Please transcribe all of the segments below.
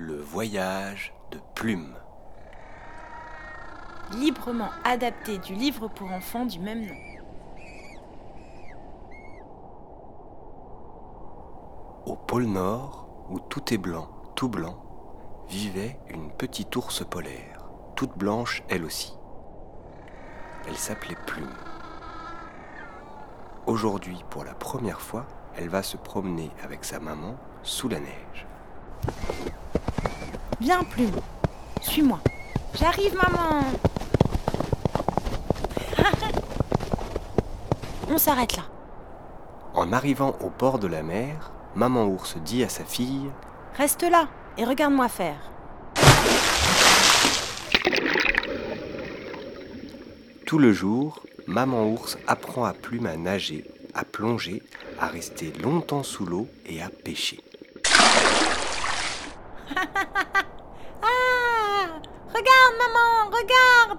Le voyage de Plume. Librement adapté du livre pour enfants du même nom. Au pôle Nord, où tout est blanc, tout blanc, vivait une petite ours polaire, toute blanche elle aussi. Elle s'appelait Plume. Aujourd'hui, pour la première fois, elle va se promener avec sa maman sous la neige. Viens, Plume. Suis-moi. J'arrive, maman. On s'arrête là. En arrivant au bord de la mer, maman ours dit à sa fille Reste là et regarde-moi faire. Tout le jour, maman ours apprend à Plume à nager, à plonger, à rester longtemps sous l'eau et à pêcher. Regarde, maman, regarde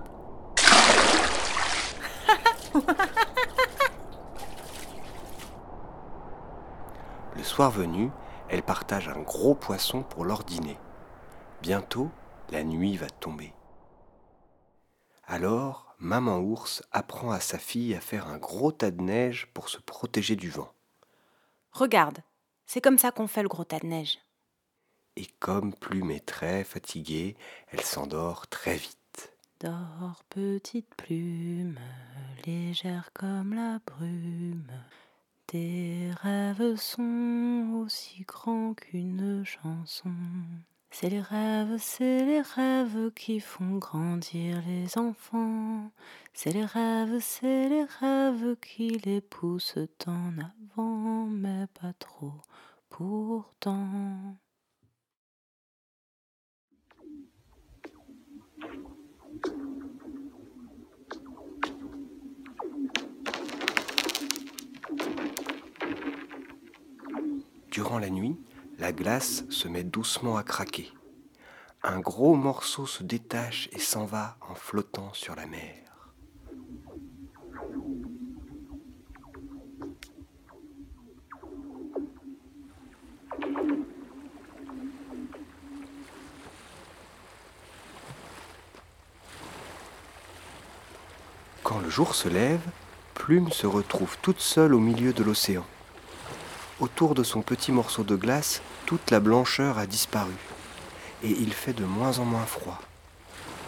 Le soir venu, elle partage un gros poisson pour leur dîner. Bientôt, la nuit va tomber. Alors, maman ours apprend à sa fille à faire un gros tas de neige pour se protéger du vent. Regarde, c'est comme ça qu'on fait le gros tas de neige. Et comme Plume est très fatiguée, elle s'endort très vite. Dors, petite plume, légère comme la brume. Tes rêves sont aussi grands qu'une chanson. C'est les rêves, c'est les rêves qui font grandir les enfants. C'est les rêves, c'est les rêves qui les poussent en avant, mais pas trop pourtant. Durant la nuit, la glace se met doucement à craquer. Un gros morceau se détache et s'en va en flottant sur la mer. Quand le jour se lève, Plume se retrouve toute seule au milieu de l'océan. Autour de son petit morceau de glace, toute la blancheur a disparu et il fait de moins en moins froid.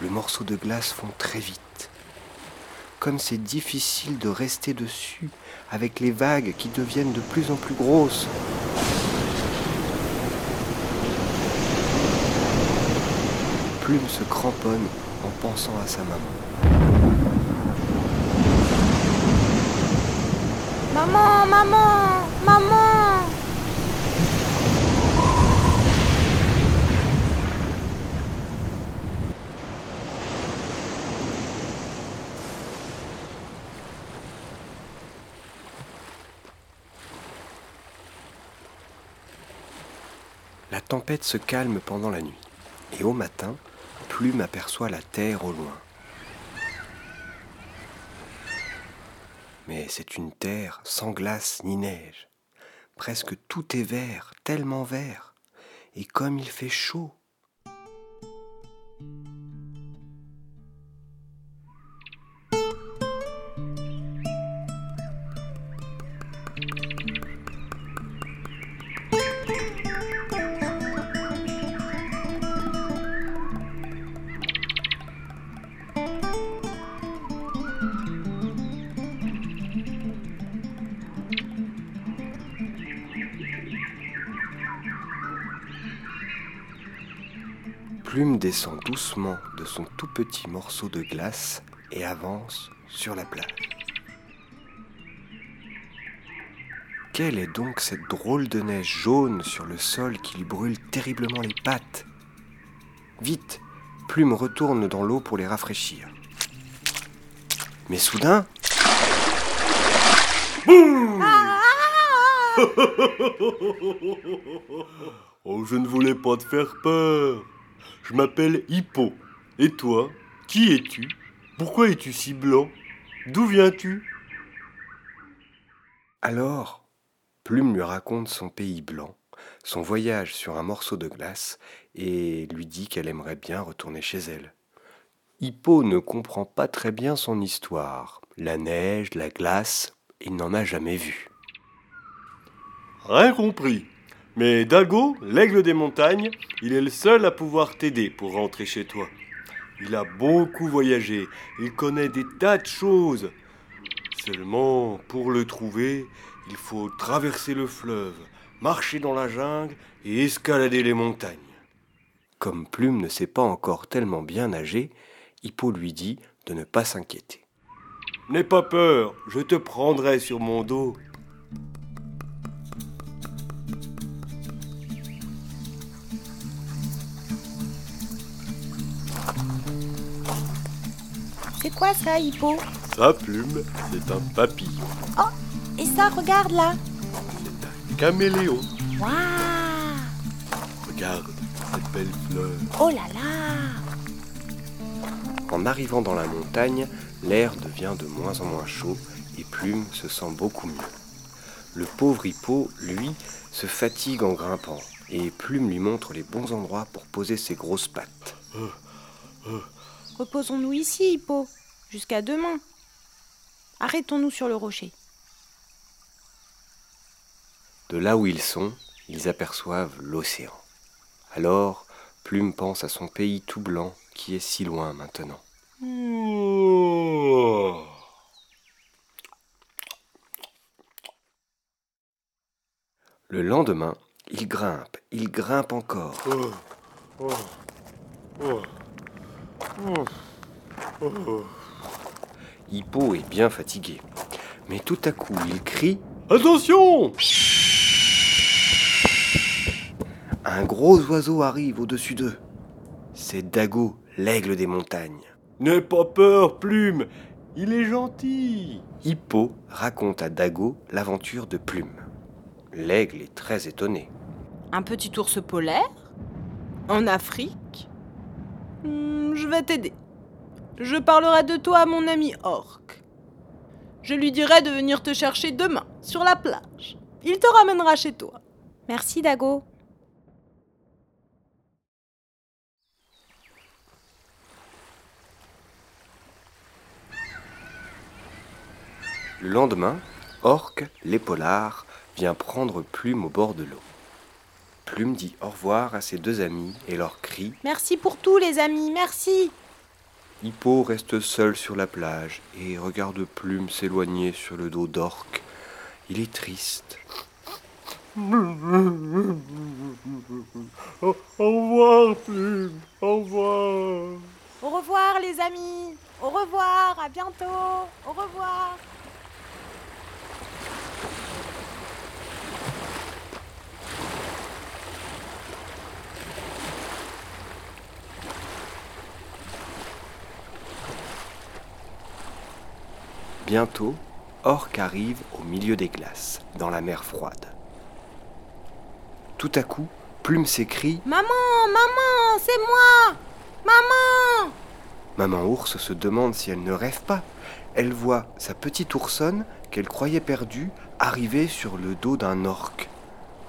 Le morceau de glace fond très vite. Comme c'est difficile de rester dessus avec les vagues qui deviennent de plus en plus grosses. Plume se cramponne en pensant à sa maman. Maman, maman, maman La tempête se calme pendant la nuit, et au matin, Plume aperçoit la terre au loin. Mais c'est une terre sans glace ni neige. Presque tout est vert, tellement vert. Et comme il fait chaud. Plume descend doucement de son tout petit morceau de glace et avance sur la plage. Quelle est donc cette drôle de neige jaune sur le sol qui lui brûle terriblement les pattes? Vite, Plume retourne dans l'eau pour les rafraîchir. Mais soudain, Oh, je ne voulais pas te faire peur. Je m'appelle Hippo. Et toi, qui es-tu? Pourquoi es-tu si blanc? D'où viens-tu? Alors, Plume lui raconte son pays blanc, son voyage sur un morceau de glace et lui dit qu'elle aimerait bien retourner chez elle. Hippo ne comprend pas très bien son histoire. La neige, la glace, il n'en a jamais vu. Rien compris. Mais Dago, l'aigle des montagnes, il est le seul à pouvoir t'aider pour rentrer chez toi. Il a beaucoup voyagé, il connaît des tas de choses. Seulement, pour le trouver, il faut traverser le fleuve, marcher dans la jungle et escalader les montagnes. Comme Plume ne sait pas encore tellement bien nager, Hippo lui dit de ne pas s'inquiéter. N'aie pas peur, je te prendrai sur mon dos. C'est quoi ça, Hippo Sa plume, c'est un papillon. Oh, et ça, regarde là C'est un caméléon. Waouh Regarde cette belle fleur. Oh là là En arrivant dans la montagne, l'air devient de moins en moins chaud et Plume se sent beaucoup mieux. Le pauvre hippo, lui, se fatigue en grimpant et Plume lui montre les bons endroits pour poser ses grosses pattes. Reposons-nous ici, Hippo, jusqu'à demain. Arrêtons-nous sur le rocher. De là où ils sont, ils aperçoivent l'océan. Alors, Plume pense à son pays tout blanc qui est si loin maintenant. Le lendemain, il grimpe, il grimpe encore. Oh. Oh. Oh. Oh. Hippo est bien fatigué. Mais tout à coup, il crie Attention Un gros oiseau arrive au-dessus d'eux. C'est Dago, l'aigle des montagnes. N'aie pas peur, Plume. Il est gentil. Hippo raconte à Dago l'aventure de Plume. L'aigle est très étonné. Un petit ours polaire? En Afrique? Hmm, Je vais t'aider. Je parlerai de toi à mon ami Orc. Je lui dirai de venir te chercher demain, sur la plage. Il te ramènera chez toi. Merci, Dago. Le lendemain, Orque, l'épaulard, vient prendre Plume au bord de l'eau. Plume dit au revoir à ses deux amis et leur crie Merci pour tout, les amis, merci. Hippo reste seul sur la plage et regarde Plume s'éloigner sur le dos d'Orque. Il est triste. Au, au revoir, Plume. Au revoir. Au revoir, les amis. Au revoir, à bientôt. Au revoir. Bientôt, Orque arrive au milieu des glaces, dans la mer froide. Tout à coup, Plume s'écrie Maman, maman, c'est moi. Maman. Maman ours se demande si elle ne rêve pas. Elle voit sa petite oursonne, qu'elle croyait perdue, arriver sur le dos d'un orque.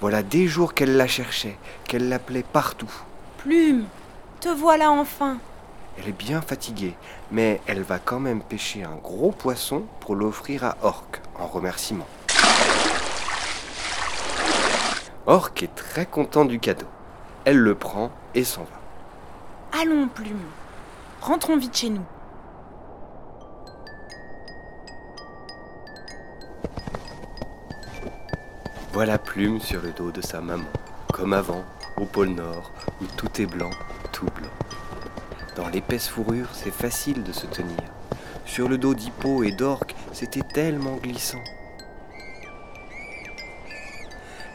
Voilà des jours qu'elle la cherchait, qu'elle l'appelait partout. Plume, te voilà enfin. Elle est bien fatiguée, mais elle va quand même pêcher un gros poisson pour l'offrir à Orque en remerciement. Orque est très content du cadeau. Elle le prend et s'en va. Allons, Plume. Rentrons vite chez nous. Voilà Plume sur le dos de sa maman, comme avant, au pôle Nord, où tout est blanc, tout blanc. Dans l'épaisse fourrure, c'est facile de se tenir. Sur le dos d'Hippo et d'Orque, c'était tellement glissant.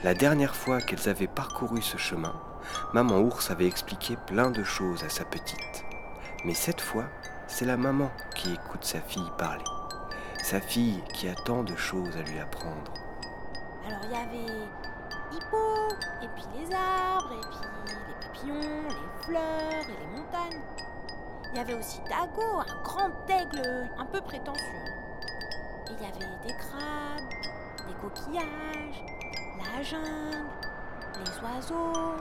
La dernière fois qu'elles avaient parcouru ce chemin, maman ours avait expliqué plein de choses à sa petite. Mais cette fois, c'est la maman qui écoute sa fille parler. Sa fille qui a tant de choses à lui apprendre. Alors il y avait Hippo, et puis les arbres, et puis les papillons, les fleurs et les montagnes. Il y avait aussi Dago, un grand aigle un peu prétentieux. Il y avait des crabes, des coquillages, la jungle, les oiseaux,